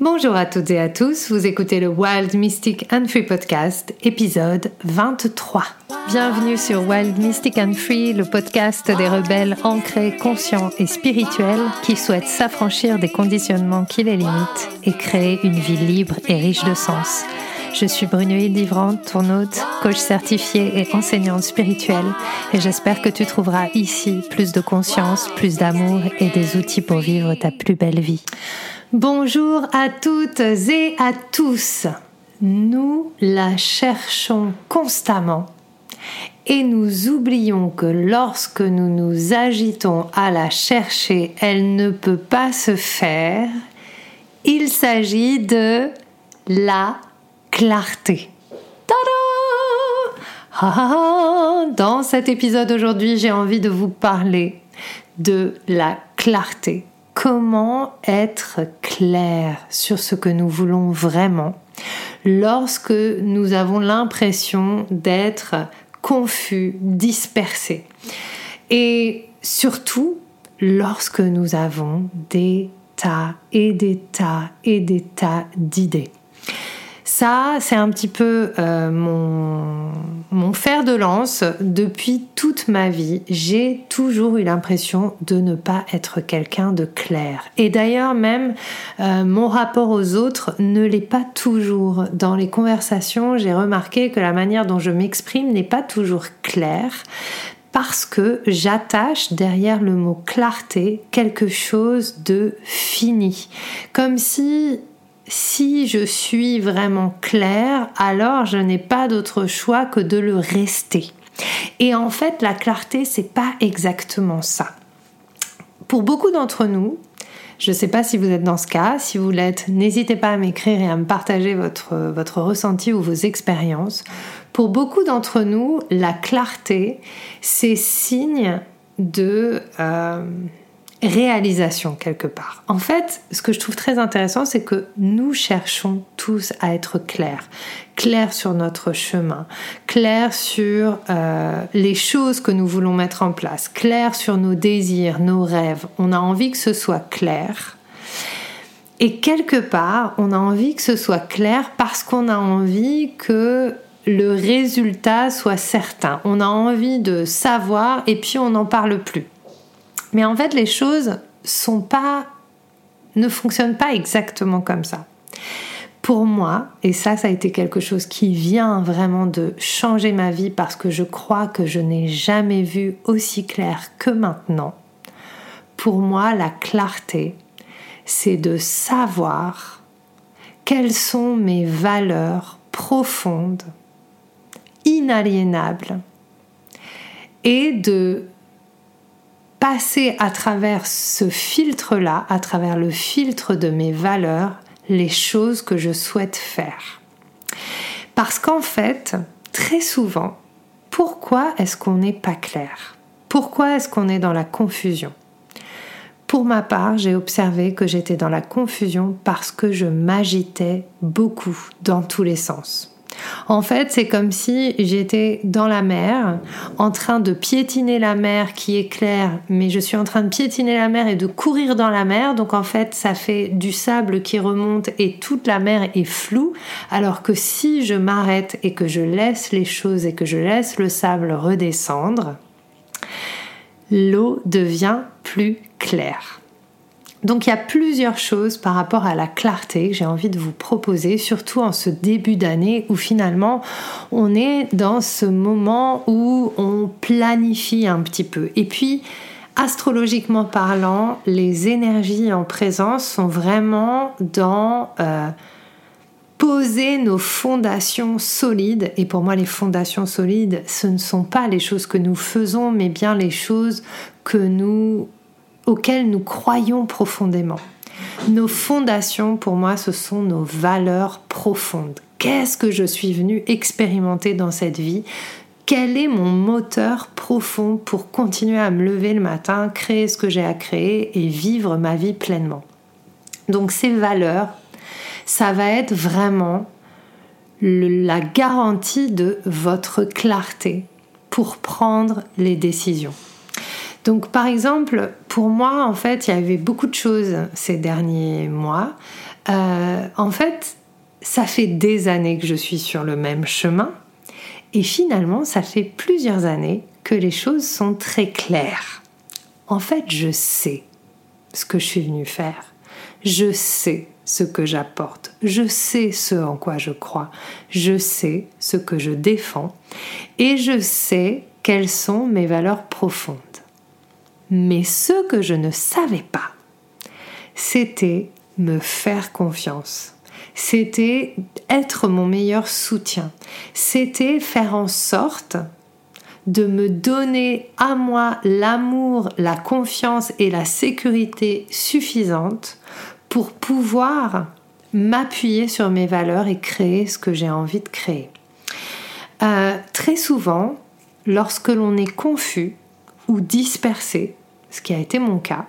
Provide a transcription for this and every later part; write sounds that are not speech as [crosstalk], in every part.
Bonjour à toutes et à tous, vous écoutez le Wild Mystic and Free Podcast, épisode 23. Bienvenue sur Wild Mystic and Free, le podcast des rebelles ancrés, conscients et spirituels qui souhaitent s'affranchir des conditionnements qui les limitent et créer une vie libre et riche de sens. Je suis Brunoïde Livrante, ton hôte, coach certifié et enseignante spirituelle, et j'espère que tu trouveras ici plus de conscience, plus d'amour et des outils pour vivre ta plus belle vie. Bonjour à toutes et à tous. Nous la cherchons constamment et nous oublions que lorsque nous nous agitons à la chercher, elle ne peut pas se faire. Il s'agit de la clarté. Tada Dans cet épisode aujourd'hui, j'ai envie de vous parler de la clarté comment être clair sur ce que nous voulons vraiment lorsque nous avons l'impression d'être confus, dispersés. Et surtout lorsque nous avons des tas et des tas et des tas d'idées. Ça, c'est un petit peu euh, mon, fer de lance. Depuis toute ma vie, j'ai toujours eu l'impression de ne pas être quelqu'un de clair. Et d'ailleurs, même euh, mon rapport aux autres ne l'est pas toujours. Dans les conversations, j'ai remarqué que la manière dont je m'exprime n'est pas toujours claire parce que j'attache derrière le mot clarté quelque chose de fini. Comme si si je suis vraiment claire, alors je n'ai pas d'autre choix que de le rester. Et en fait, la clarté, c'est pas exactement ça. Pour beaucoup d'entre nous, je ne sais pas si vous êtes dans ce cas, si vous l'êtes, n'hésitez pas à m'écrire et à me partager votre, ressenti ou vos expériences. Pour beaucoup d'entre nous, la clarté, c'est signe de... Euh, réalisation quelque part. En fait, ce que je trouve très intéressant, c'est que nous cherchons tous à être clairs, clairs sur notre chemin, clairs sur euh, les choses que nous voulons mettre en place, clairs sur nos désirs, nos rêves. On a envie que ce soit clair. Et quelque part, on a envie que ce soit clair parce qu'on a envie que le résultat soit certain. On a envie de savoir et puis on n'en parle plus. Mais en fait, les choses ne fonctionnent pas exactement comme ça. Pour moi, et ça, ça a été quelque chose qui vient vraiment de changer ma vie parce que je crois que je n'ai jamais vu aussi clair que maintenant. Pour moi, la clarté, c'est de savoir quelles sont mes valeurs profondes, inaliénables, et de passer à travers ce filtre-là, à travers le filtre de mes valeurs, les choses que je souhaite faire. Parce qu'en fait, très souvent, pourquoi est-ce qu'on n'est pas clair? Pourquoi est-ce qu'on est dans la confusion? Pour ma part, j'ai observé que j'étais dans la confusion parce que je m'agitais beaucoup dans tous les sens. En fait, c'est comme si j'étais dans la mer, en train de piétiner la mer qui est claire, mais je suis en train de piétiner la mer et de courir dans la mer. Donc en fait, ça fait du sable qui remonte et toute la mer est floue. Alors que si je m'arrête et que je laisse les choses et que je laisse le sable redescendre, l'eau devient plus claire. Donc il y a plusieurs choses par rapport à la clarté que j'ai envie de vous proposer, surtout en ce début d'année où finalement on est dans ce moment où on planifie un petit peu. Et puis, astrologiquement parlant, les énergies en présence sont vraiment dans... Euh, poser nos fondations solides. Et pour moi, les fondations solides, ce ne sont pas les choses que nous faisons, mais bien les choses que nous auxquelles nous croyons profondément. Nos fondations, pour moi, ce sont nos valeurs profondes. Qu'est-ce que je suis venue expérimenter dans cette vie? Quel est mon moteur profond pour continuer à me lever le matin, créer ce que j'ai à créer et vivre ma vie pleinement? Donc ces valeurs, ça va être vraiment la garantie de votre clarté pour prendre les décisions. Donc par exemple, pour moi, en fait, il y avait beaucoup de choses ces derniers mois. Euh, en fait, ça fait des années que je suis sur le même chemin. Et finalement, ça fait plusieurs années que les choses sont très claires. En fait, je sais ce que je suis venue faire. Je sais ce que j'apporte. Je sais ce en quoi je crois. Je sais ce que je défends. Et je sais quelles sont mes valeurs profondes. Mais ce que je ne savais pas, c'était me faire confiance. C'était être mon meilleur soutien. C'était faire en sorte de me donner à moi l'amour, la confiance et la sécurité suffisante pour pouvoir m'appuyer sur mes valeurs et créer ce que j'ai envie de créer. Euh, très souvent, lorsque l'on est confus ou dispersé, ce qui a été mon cas,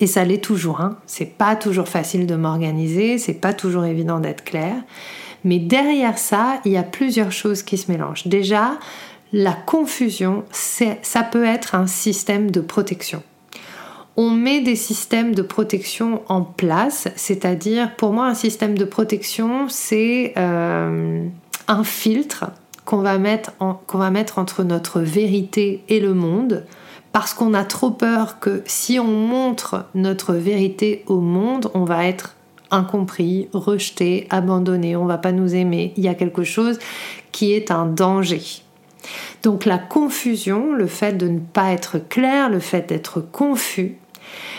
et ça l'est toujours, hein, c'est pas toujours facile de m'organiser, c'est pas toujours évident d'être clair, mais derrière ça, il y a plusieurs choses qui se mélangent. Déjà, la confusion, ça peut être un système de protection. On met des systèmes de protection en place, c'est-à-dire pour moi un système de protection c'est euh, un filtre qu'on va, mettre qu'on va mettre entre notre vérité et le monde parce qu'on a trop peur que si on montre notre vérité au monde, on va être incompris, rejeté, abandonné, on va pas nous aimer. Il y a quelque chose qui est un danger. Donc la confusion, le fait de ne pas être clair, le fait d'être confus,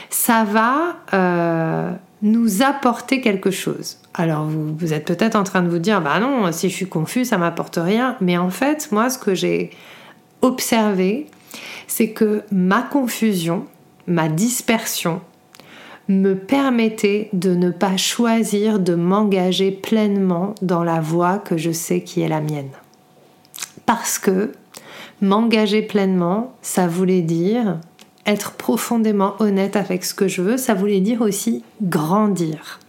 ça va euh, nous apporter quelque chose. Alors vous, êtes peut-être en train de vous dire, bah non, si je suis confus, ça m'apporte rien. Mais en fait, moi, ce que j'ai observé, c'est que ma confusion, ma dispersion, me permettait de ne pas choisir de m'engager pleinement dans la voie que je sais qui est la mienne. Parce que m'engager pleinement, ça voulait dire être profondément honnête avec ce que je veux, ça voulait dire aussi grandir.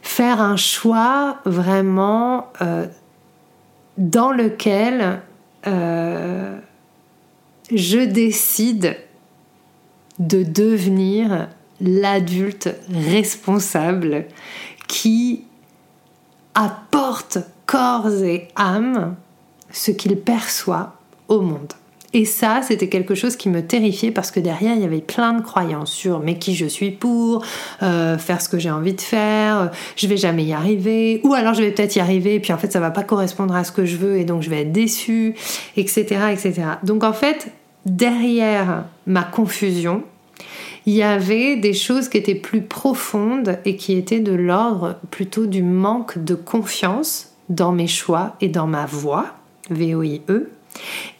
Faire un choix vraiment euh, dans lequel euh, je décide de devenir l'adulte responsable qui apporte corps et âme ce qu'il perçoit au monde. Et ça, c'était quelque chose qui me terrifiait parce que derrière, il y avait plein de croyances sur mais qui je suis pour, euh, faire ce que j'ai envie de faire, euh, je vais jamais y arriver, ou alors je vais peut-être y arriver, et puis en fait, ça va pas correspondre à ce que je veux, et donc je vais être déçue, etc., etc. Donc en fait, derrière ma confusion, il y avait des choses qui étaient plus profondes et qui étaient de l'ordre plutôt du manque de confiance dans mes choix et dans ma voix, V-O-I-E,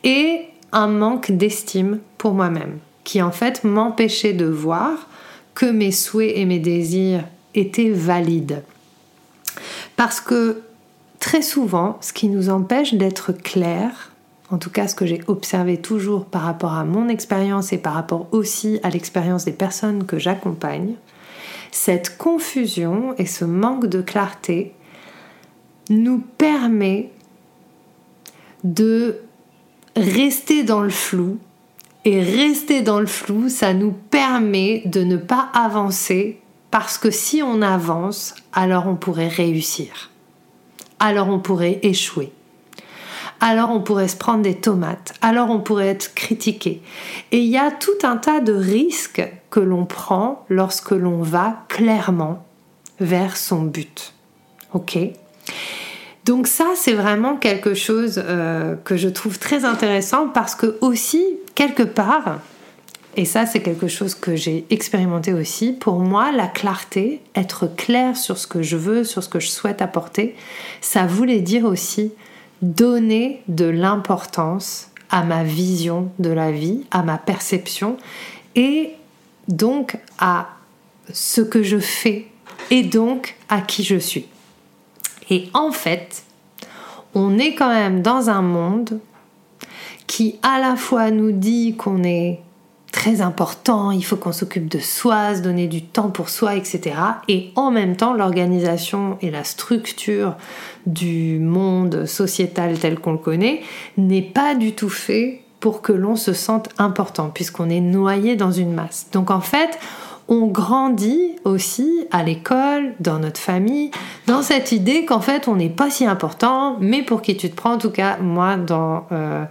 et manque d'estime pour moi-même, qui en fait m'empêchait de voir que mes souhaits et mes désirs étaient valides. Parce que très souvent, ce qui nous empêche d'être clair, en tout cas ce que j'ai observé toujours par rapport à mon expérience et par rapport aussi à l'expérience des personnes que j'accompagne, cette confusion et ce manque de clarté nous permet de rester dans le flou. Et rester dans le flou, ça nous permet de ne pas avancer parce que si on avance, alors on pourrait réussir. Alors on pourrait échouer. Alors on pourrait se prendre des tomates. Alors on pourrait être critiqué. Et il y a tout un tas de risques que l'on prend lorsque l'on va clairement vers son but. Ok? Donc ça, c'est vraiment quelque chose euh, que je trouve très intéressant parce que aussi, quelque part, et ça c'est quelque chose que j'ai expérimenté aussi, pour moi, la clarté, être clair sur ce que je veux, sur ce que je souhaite apporter, ça voulait dire aussi donner de l'importance à ma vision de la vie, à ma perception et donc à ce que je fais et donc à qui je suis. Et en fait, on est quand même dans un monde qui à la fois nous dit qu'on est très important, il faut qu'on s'occupe de soi, se donner du temps pour soi, etc. Et en même temps, l'organisation et la structure du monde sociétal tel qu'on le connaît n'est pas du tout fait pour que l'on se sente important, puisqu'on est noyé dans une masse. Donc en fait, on grandit aussi à l'école, dans notre famille, dans cette idée qu'en fait on n'est pas si important, mais pour qui tu te prends, en tout cas moi dans euh,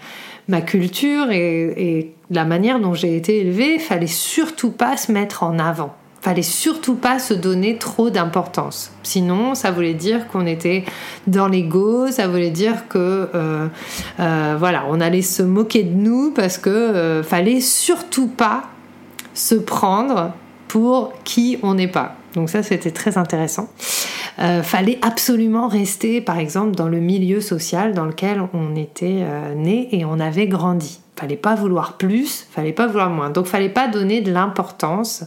ma culture et, la manière dont j'ai été élevée, fallait surtout pas se mettre en avant. Fallait surtout pas se donner trop d'importance. Sinon, ça voulait dire qu'on était dans l'ego, ça voulait dire que euh, euh, voilà, on allait se moquer de nous parce que fallait surtout pas se prendre pour qui on n'est pas. Donc ça, c'était très intéressant. Euh, fallait absolument rester, par exemple, dans le milieu social dans lequel on était euh, né et on avait grandi. Fallait pas vouloir plus, fallait pas vouloir moins. Donc fallait pas donner de l'importance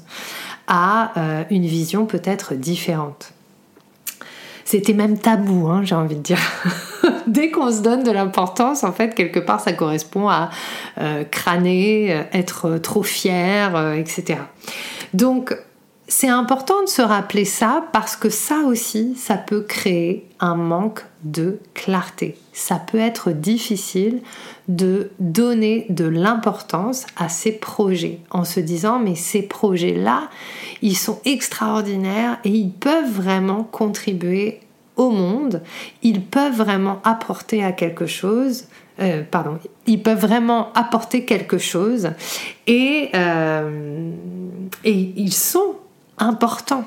à euh, une vision peut-être différente. C'était même tabou, hein, j'ai envie de dire. [laughs] Dès qu'on se donne de l'importance, en fait, quelque part, ça correspond à crâner, être trop fier, etc. Donc, c'est important de se rappeler ça parce que ça aussi, ça peut créer un manque de clarté. Ça peut être difficile de donner de l'importance à ces projets en se disant mais ces projets-là, ils sont extraordinaires et ils peuvent vraiment contribuer au monde, ils peuvent vraiment apporter à quelque chose, euh, pardon, ils peuvent vraiment apporter quelque chose et, euh, ils sont importants.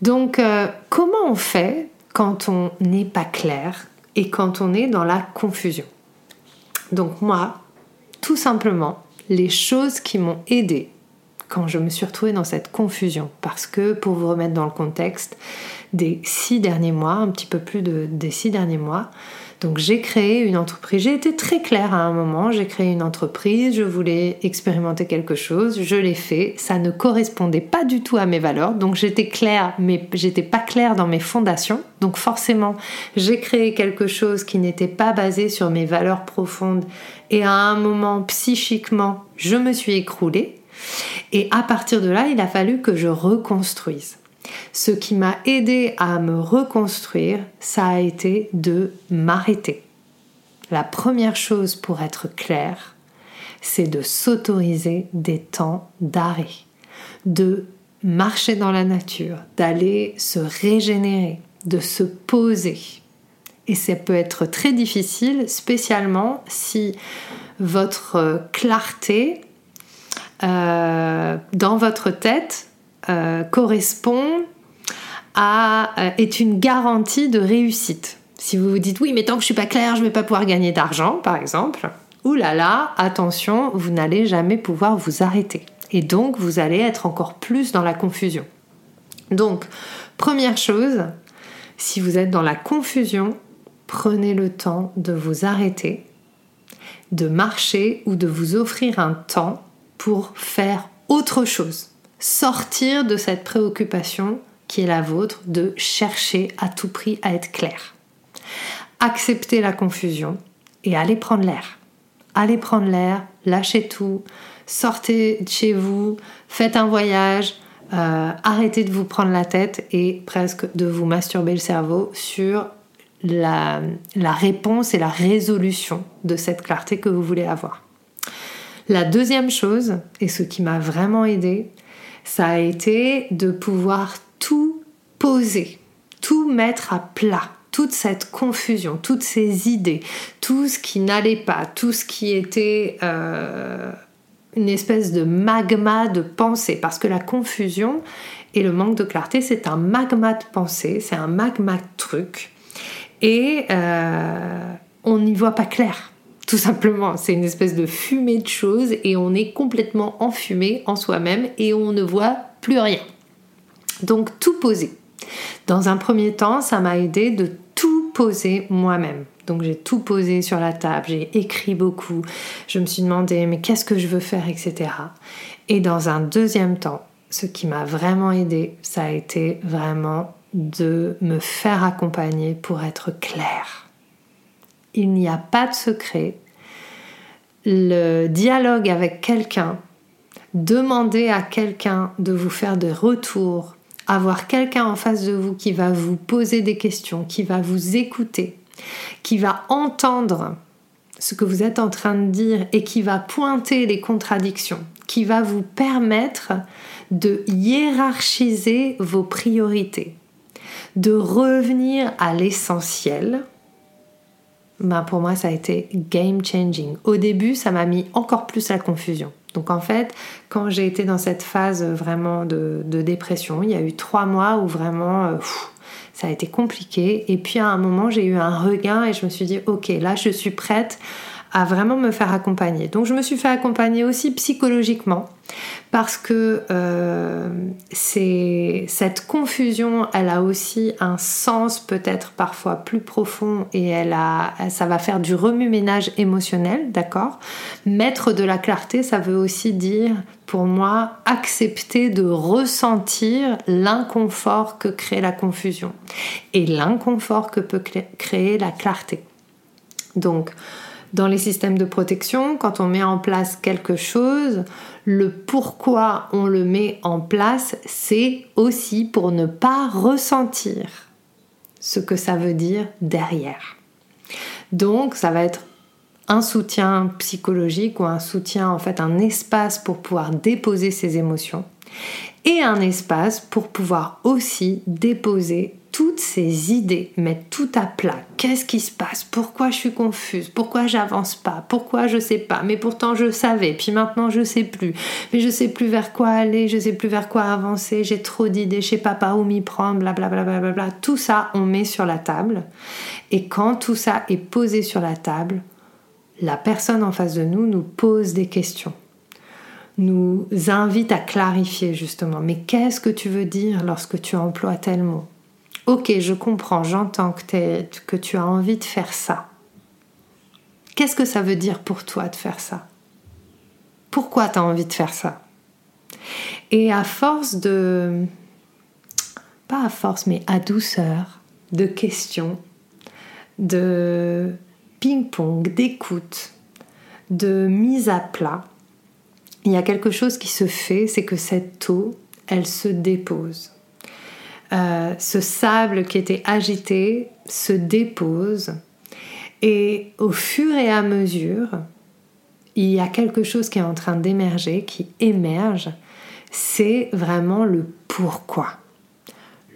Donc, euh, comment on fait quand on n'est pas clair et quand on est dans la confusion? Donc moi, tout simplement, les choses qui m'ont aidé quand je me suis retrouvée dans cette confusion, parce que pour vous remettre dans le contexte, des six derniers mois, un petit peu plus de, des six derniers mois. Donc j'ai créé une entreprise, j'ai été très claire à un moment, j'ai créé une entreprise, je voulais expérimenter quelque chose, je l'ai fait, ça ne correspondait pas du tout à mes valeurs, donc j'étais claire, mais j'étais pas claire dans mes fondations, donc forcément j'ai créé quelque chose qui n'était pas basé sur mes valeurs profondes, et à un moment psychiquement je me suis écroulée, et à partir de là il a fallu que je reconstruise. Ce qui m'a aidé à me reconstruire, ça a été de m'arrêter. La première chose pour être clair, c'est de s'autoriser des temps d'arrêt, de marcher dans la nature, d'aller se régénérer, de se poser. Et ça peut être très difficile, spécialement si votre clarté euh, dans votre tête euh, correspond à euh, est une garantie de réussite. Si vous vous dites oui, mais tant que je suis pas clair, je vais pas pouvoir gagner d'argent, par exemple. Ouh là là, attention, vous n'allez jamais pouvoir vous arrêter. Et donc, vous allez être encore plus dans la confusion. Donc, première chose, si vous êtes dans la confusion, prenez le temps de vous arrêter, de marcher ou de vous offrir un temps pour faire autre chose sortir de cette préoccupation qui est la vôtre de chercher à tout prix à être clair. Accepter la confusion et aller prendre l'air. Allez prendre l'air, lâchez tout, sortez de chez vous, faites un voyage, euh, arrêtez de vous prendre la tête et presque de vous masturber le cerveau sur la réponse et la résolution de cette clarté que vous voulez avoir. La deuxième chose, et ce qui m'a vraiment aidé, ça a été de pouvoir tout poser, tout mettre à plat, toute cette confusion, toutes ces idées, tout ce qui n'allait pas, tout ce qui était euh, une espèce de magma de pensée, parce que la confusion et le manque de clarté, c'est un magma de pensée, c'est un magma de trucs, et euh, on n'y voit pas clair. Tout simplement, c'est une espèce de fumée de choses et on est complètement enfumé en soi-même et on ne voit plus rien. Donc tout poser. Dans un premier temps, ça m'a aidé de tout poser moi-même. Donc j'ai tout posé sur la table, j'ai écrit beaucoup, je me suis demandé mais qu'est-ce que je veux faire, etc. Et dans un deuxième temps, ce qui m'a vraiment aidé, ça a été vraiment de me faire accompagner pour être clair il n'y a pas de secret. Le dialogue avec quelqu'un, demander à quelqu'un de vous faire des retours, avoir quelqu'un en face de vous qui va vous poser des questions, qui va vous écouter, qui va entendre ce que vous êtes en train de dire et qui va pointer les contradictions, qui va vous permettre de hiérarchiser vos priorités, de revenir à l'essentiel, ben pour moi ça a été game changing. Au début, ça m'a mis encore plus la confusion. Donc en fait, quand j'ai été dans cette phase vraiment de, dépression, il y a eu trois mois où vraiment euh, ça a été compliqué. Et puis à un moment, j'ai eu un regain et je me suis dit, ok, là je suis prête à vraiment me faire accompagner. Donc je me suis fait accompagner aussi psychologiquement parce que euh, cette confusion, elle a aussi un sens peut-être parfois plus profond et elle a, ça va faire du remue-ménage émotionnel, d'accord? Mettre de la clarté, ça veut aussi dire pour moi accepter de ressentir l'inconfort que crée la confusion et l'inconfort que peut créer la clarté. Donc dans les systèmes de protection, quand on met en place quelque chose, le pourquoi on le met en place, c'est aussi pour ne pas ressentir ce que ça veut dire derrière. Donc ça va être un soutien psychologique ou un soutien, en fait, un espace pour pouvoir déposer ses émotions et un espace pour pouvoir aussi déposer toutes ces idées, mettre tout à plat. Qu'est-ce qui se passe? Pourquoi je suis confuse? Pourquoi j'avance pas? Pourquoi je sais pas? Mais pourtant je savais, puis maintenant je sais plus. Mais je sais plus vers quoi aller, je sais plus vers quoi avancer, j'ai trop d'idées, je sais pas par où m'y prendre, blablabla. Bla, bla, bla, Tout ça, on met sur la table. Et quand tout ça est posé sur la table, la personne en face de nous nous pose des questions. Nous invite à clarifier justement. Mais qu'est-ce que tu veux dire lorsque tu emploies tel mot? Ok, je comprends, j'entends que, tu as envie de faire ça. Qu'est-ce que ça veut dire pour toi de faire ça? Pourquoi tu as envie de faire ça? Et à force de... Pas à force, mais à douceur, de questions, de ping-pong, d'écoute, de mise à plat, il y a quelque chose qui se fait, c'est que cette eau, elle se dépose. Euh, ce sable qui était agité se dépose et au fur et à mesure, il y a quelque chose qui est en train d'émerger, qui émerge, c'est vraiment le pourquoi.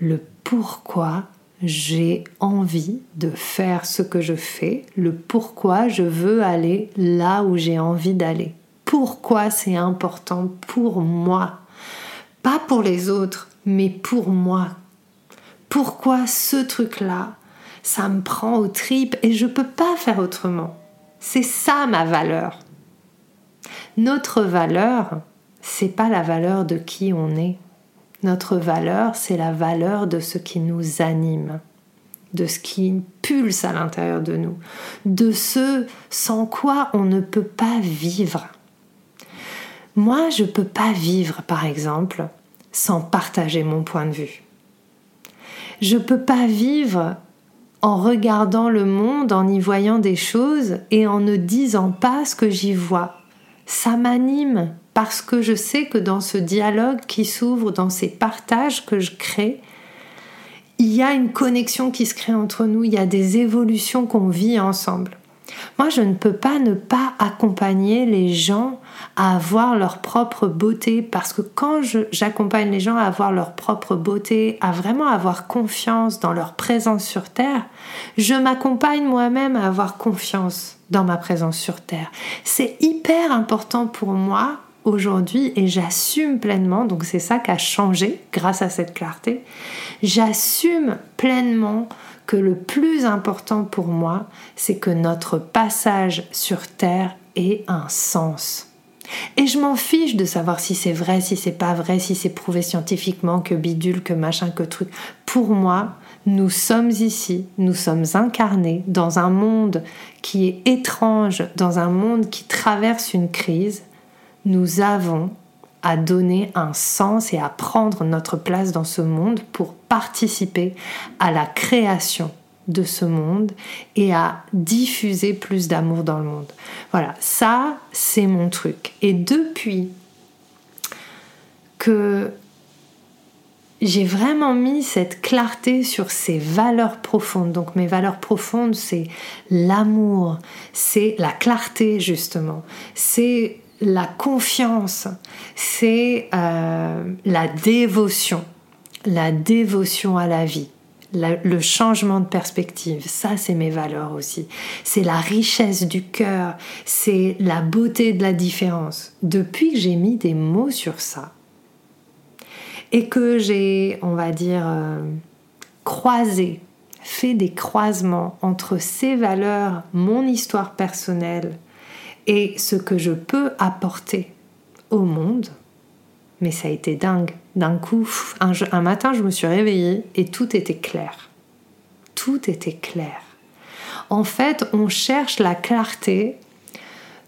Le pourquoi j'ai envie de faire ce que je fais, le pourquoi je veux aller là où j'ai envie d'aller. Pourquoi c'est important pour moi. Pas pour les autres, mais pour moi pourquoi ce truc-là, ça me prend aux tripes et je peux pas faire autrement. C'est ça ma valeur. Notre valeur, c'est pas la valeur de qui on est. Notre valeur, c'est la valeur de ce qui nous anime, de ce qui pulse à l'intérieur de nous, de ce sans quoi on ne peut pas vivre. Moi, je peux pas vivre, par exemple, sans partager mon point de vue. Je peux pas vivre en regardant le monde, en y voyant des choses et en ne disant pas ce que j'y vois. Ça m'anime parce que je sais que dans ce dialogue qui s'ouvre, dans ces partages que je crée, il y a une connexion qui se crée entre nous, il y a des évolutions qu'on vit ensemble. Moi, je ne peux pas ne pas accompagner les gens à avoir leur propre beauté parce que quand j'accompagne les gens à avoir leur propre beauté, à vraiment avoir confiance dans leur présence sur Terre, je m'accompagne moi-même à avoir confiance dans ma présence sur Terre. C'est hyper important pour moi aujourd'hui et j'assume pleinement, donc c'est ça qui a changé grâce à cette clarté, j'assume pleinement que le plus important pour moi, c'est que notre passage sur Terre ait un sens. Et je m'en fiche de savoir si c'est vrai, si c'est pas vrai, si c'est prouvé scientifiquement, que bidule, que machin, que truc. Pour moi, nous sommes ici, nous sommes incarnés dans un monde qui est étrange, dans un monde qui traverse une crise. Nous avons à donner un sens et à prendre notre place dans ce monde pour participer à la création de ce monde et à diffuser plus d'amour dans le monde. Voilà, ça c'est mon truc. Et depuis que j'ai vraiment mis cette clarté sur ces valeurs profondes. Donc mes valeurs profondes, c'est l'amour, c'est la clarté justement, c'est la confiance, c'est euh, la dévotion, la dévotion à la vie le changement de perspective, ça c'est mes valeurs aussi. C'est la richesse du cœur, c'est la beauté de la différence. Depuis que j'ai mis des mots sur ça et que j'ai, on va dire, euh, croisé, fait des croisements entre ces valeurs, mon histoire personnelle et ce que je peux apporter au monde, mais ça a été dingue. D'un coup, un, matin, je me suis réveillée et tout était clair. Tout était clair. En fait, on cherche la clarté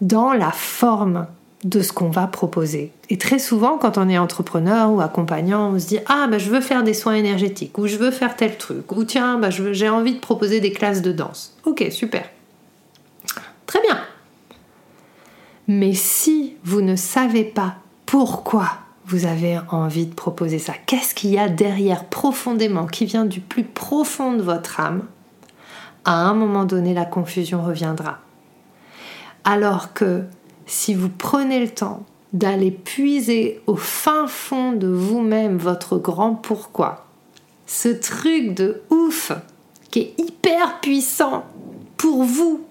dans la forme de ce qu'on va proposer. Et très souvent, quand on est entrepreneur ou accompagnant, on se dit Ah, bah, je veux faire des soins énergétiques, ou je veux faire tel truc, ou tiens, bah, j'ai envie de proposer des classes de danse. Ok, super. Très bien. Mais si vous ne savez pas pourquoi vous avez envie de proposer ça Qu'est-ce qu'il y a derrière profondément, qui vient du plus profond de votre âme À un moment donné, la confusion reviendra. Alors que si vous prenez le temps d'aller puiser au fin fond de vous-même votre grand pourquoi, ce truc de ouf qui est hyper puissant pour vous,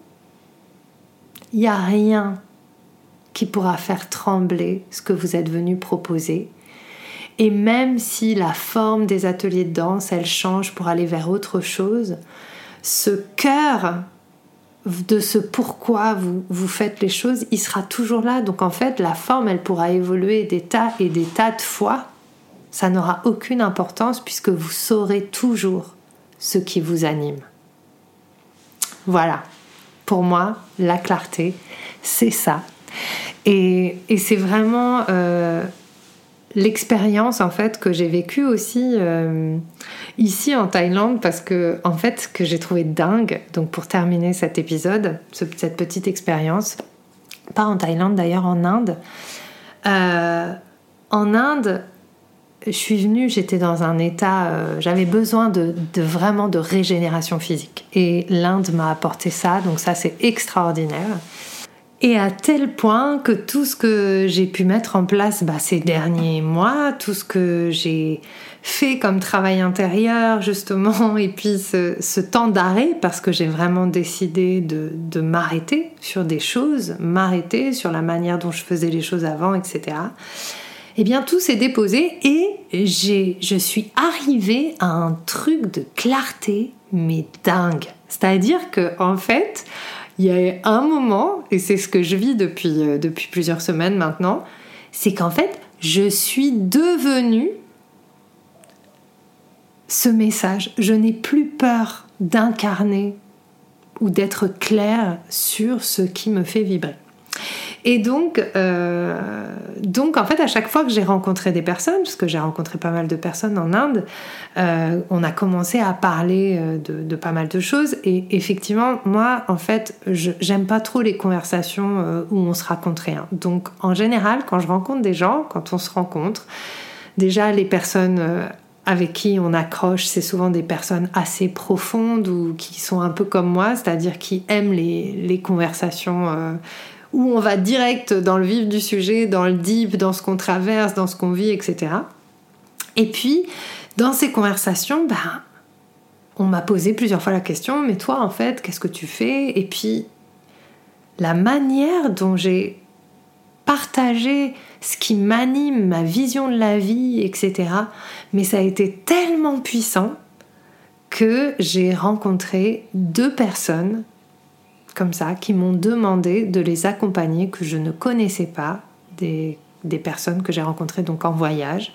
il n'y a rien qui pourra faire trembler ce que vous êtes venu proposer. Et même si la forme des ateliers de danse, elle change pour aller vers autre chose, ce cœur de ce pourquoi vous, vous faites les choses, il sera toujours là. Donc en fait, la forme, elle pourra évoluer des tas et des tas de fois. Ça n'aura aucune importance puisque vous saurez toujours ce qui vous anime. Voilà. Pour moi, la clarté, c'est ça. Et, c'est vraiment euh, l'expérience en fait que j'ai vécue aussi euh, ici en Thaïlande parce que en fait que j'ai trouvé dingue, donc pour terminer cet épisode, cette petite expérience, pas en Thaïlande d'ailleurs, en Inde. Euh, en Inde, je suis venue, j'étais dans un état, j'avais besoin de, vraiment de régénération physique. Et l'Inde m'a apporté ça, donc ça c'est extraordinaire. Et à tel point que tout ce que j'ai pu mettre en place bah, ces derniers mois, tout ce que j'ai fait comme travail intérieur justement, [laughs] et puis ce, temps d'arrêt, parce que j'ai vraiment décidé de, m'arrêter sur des choses, m'arrêter sur la manière dont je faisais les choses avant, etc. Eh bien, tout s'est déposé et je suis arrivée à un truc de clarté, mais dingue. C'est-à-dire que, en fait, il y a un moment, et c'est ce que je vis depuis, euh, depuis plusieurs semaines maintenant, c'est qu'en fait, je suis devenue ce message. Je n'ai plus peur d'incarner ou d'être claire sur ce qui me fait vibrer. Et donc, euh, donc, en fait, à chaque fois que j'ai rencontré des personnes, parce que j'ai rencontré pas mal de personnes en Inde, euh, on a commencé à parler euh, de, pas mal de choses. Et effectivement, moi, en fait, j'aime pas trop les conversations où on se raconte rien. Donc, en général, quand je rencontre des gens, quand on se rencontre, déjà les personnes avec qui on accroche, c'est souvent des personnes assez profondes ou qui sont un peu comme moi, c'est-à-dire qui aiment les conversations où on va direct dans le vif du sujet, dans le deep, dans ce qu'on traverse, dans ce qu'on vit, etc. Et puis, dans ces conversations, ben, on m'a posé plusieurs fois la question, mais toi, en fait, qu'est-ce que tu fais? Et puis, la manière dont j'ai partagé ce qui m'anime, ma vision de la vie, etc. Mais ça a été tellement puissant que j'ai rencontré deux personnes comme ça qui m'ont demandé de les accompagner que je ne connaissais pas, des, des personnes que j'ai rencontrées donc en voyage.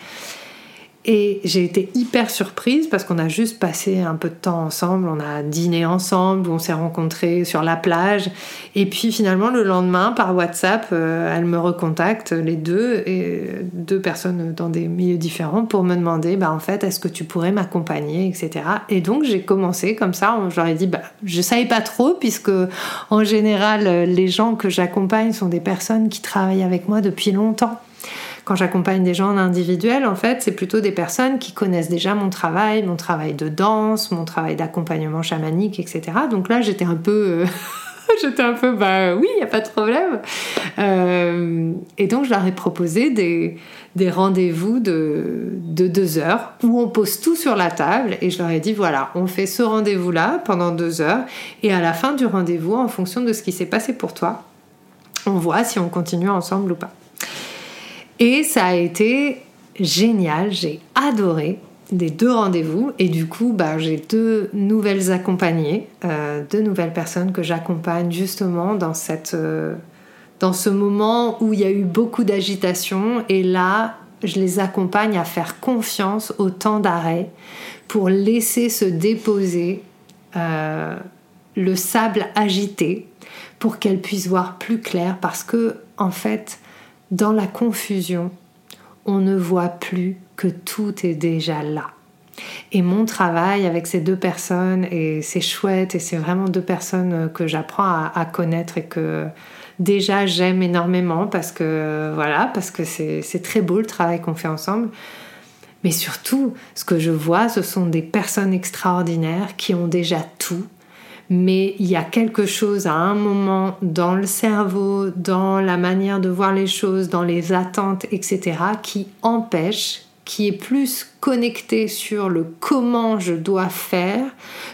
Et j'ai été hyper surprise parce qu'on a juste passé un peu de temps ensemble, on a dîné ensemble, on s'est rencontrés sur la plage. Et puis finalement, le lendemain, par WhatsApp, euh, elles me recontactent, les deux, et deux personnes dans des milieux différents, pour me demander, bah, en fait, est-ce que tu pourrais m'accompagner, etc. Et donc j'ai commencé comme ça, j'aurais dit, bah, je savais pas trop, puisque en général, les gens que j'accompagne sont des personnes qui travaillent avec moi depuis longtemps quand j'accompagne des gens en individuel, en fait, c'est plutôt des personnes qui connaissent déjà mon travail, mon travail de danse, mon travail d'accompagnement chamanique, etc. Donc là, j'étais un peu... Euh, [laughs] j'étais un peu, bah oui, il n'y a pas de problème. Euh, et donc, je leur ai proposé des, rendez-vous de, de, deux heures où on pose tout sur la table et je leur ai dit, voilà, on fait ce rendez-vous-là pendant deux heures et à la fin du rendez-vous, en fonction de ce qui s'est passé pour toi, on voit si on continue ensemble ou pas. Et ça a été génial, j'ai adoré des deux rendez-vous. Et du coup bah, j'ai deux nouvelles accompagnées, euh, deux nouvelles personnes que j'accompagne justement euh, dans ce moment où il y a eu beaucoup d'agitation. Et là je les accompagne à faire confiance au temps d'arrêt pour laisser se déposer euh, le sable agité pour qu'elles puissent voir plus clair parce que en fait dans la confusion on ne voit plus que tout est déjà là. Et mon travail avec ces deux personnes, et c'est chouette, et c'est vraiment deux personnes que j'apprends à, connaître et que déjà j'aime énormément parce que voilà, parce que c'est très beau le travail qu'on fait ensemble. Mais surtout, ce que je vois, ce sont des personnes extraordinaires qui ont déjà tout, mais il y a quelque chose à un moment dans le cerveau, dans la manière de voir les choses, dans les attentes, etc., qui empêche qui est plus connecté sur le comment je dois faire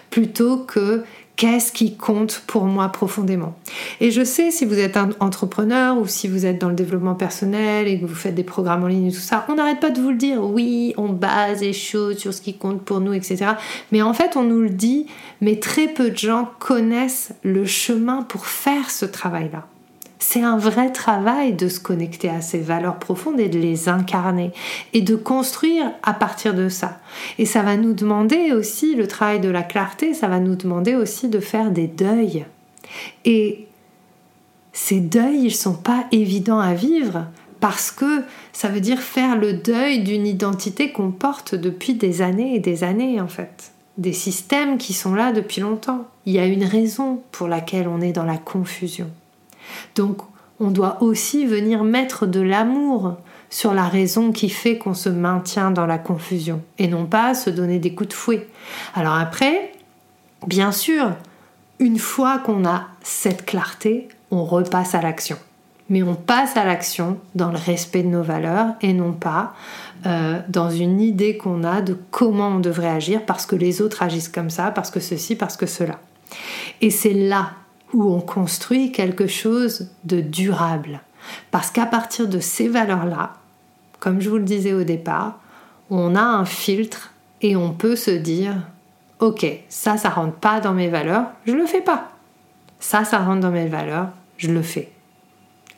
plutôt que qu'est-ce qui compte pour moi profondément. Et je sais si vous êtes un entrepreneur ou si vous êtes dans le développement personnel et que vous faites des programmes en ligne et tout ça, on n'arrête pas de vous le dire. Oui, on base les choses sur ce qui compte pour nous, etc. Mais en fait, on nous le dit, mais très peu de gens connaissent le chemin pour faire ce travail-là. C'est un vrai travail de se connecter à ces valeurs profondes et de les incarner et de construire à partir de ça. Et ça va nous demander aussi, le travail de la clarté, ça va nous demander aussi de faire des deuils. Et ces deuils, ils sont pas évidents à vivre parce que ça veut dire faire le deuil d'une identité qu'on porte depuis des années et des années en fait. Des systèmes qui sont là depuis longtemps. Il y a une raison pour laquelle on est dans la confusion. Donc on doit aussi venir mettre de l'amour sur la raison qui fait qu'on se maintient dans la confusion et non pas se donner des coups de fouet. Alors après, bien sûr, une fois qu'on a cette clarté, on repasse à l'action. Mais on passe à l'action dans le respect de nos valeurs et non pas euh, dans une idée qu'on a de comment on devrait agir parce que les autres agissent comme ça, parce que ceci, parce que cela. Et c'est là où on construit quelque chose de durable. Parce qu'à partir de ces valeurs-là, comme je vous le disais au départ, on a un filtre et on peut se dire ok, ça, ça rentre pas dans mes valeurs, je le fais pas. Ça, ça rentre dans mes valeurs, je le fais.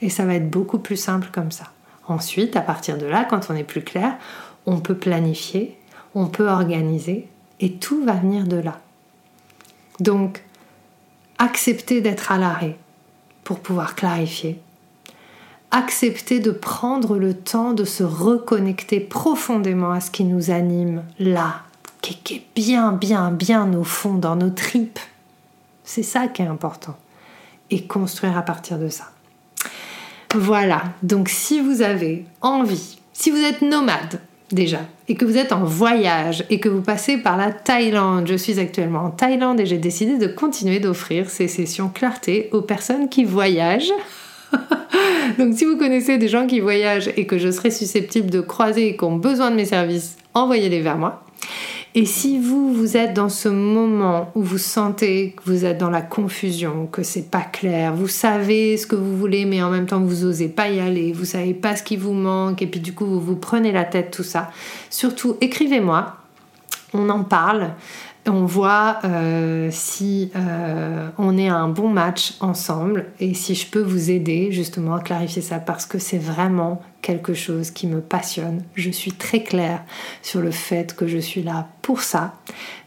Et ça va être beaucoup plus simple comme ça. Ensuite, à partir de là, quand on est plus clair, on peut planifier, on peut organiser, et tout va venir de là. Donc, accepter d'être à l'arrêt pour pouvoir clarifier, accepter de prendre le temps de se reconnecter profondément à ce qui nous anime là, qui est bien, bien, bien au fond, dans nos tripes. C'est ça qui est important. Et construire à partir de ça. Voilà, donc si vous avez envie, si vous êtes nomade, déjà et que vous êtes en voyage et que vous passez par la Thaïlande, je suis actuellement en Thaïlande et j'ai décidé de continuer d'offrir ces sessions clarté aux personnes qui voyagent. [laughs] Donc si vous connaissez des gens qui voyagent et que je serais susceptible de croiser et qui ont besoin de mes services, envoyez-les vers moi. Et si vous, vous êtes dans ce moment où vous sentez que vous êtes dans la confusion, que c'est pas clair, vous savez ce que vous voulez, mais en même temps vous osez pas y aller, vous savez pas ce qui vous manque, et puis du coup vous vous prenez la tête, tout ça, surtout écrivez-moi, on en parle on voit euh, si euh, on est un bon match ensemble et si je peux vous aider justement à clarifier ça parce que c'est vraiment quelque chose qui me passionne. Je suis très claire sur le fait que je suis là pour ça.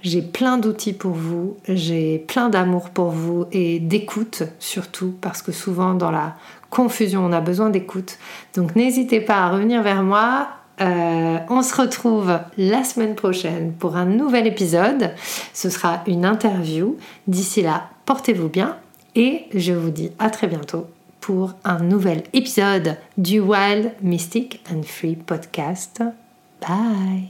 J'ai plein d'outils pour vous, j'ai plein d'amour pour vous et d'écoute surtout parce que souvent dans la confusion on a besoin d'écoute. Donc n'hésitez pas à revenir vers moi euh, on se retrouve la semaine prochaine pour un nouvel épisode. Ce sera une interview. D'ici là, portez-vous bien et je vous dis à très bientôt pour un nouvel épisode du Wild Mystic and Free podcast. Bye.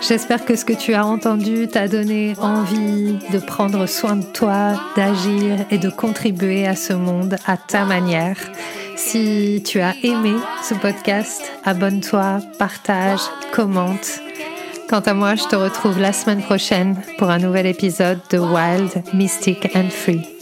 J'espère que ce que tu as entendu t'a donné envie de prendre soin de toi, d'agir et de contribuer à ce monde à ta manière. Si tu as aimé ce podcast, abonne-toi, partage, commente. Quant à moi, je te retrouve la semaine prochaine pour un nouvel épisode de Wild, Mystic and Free.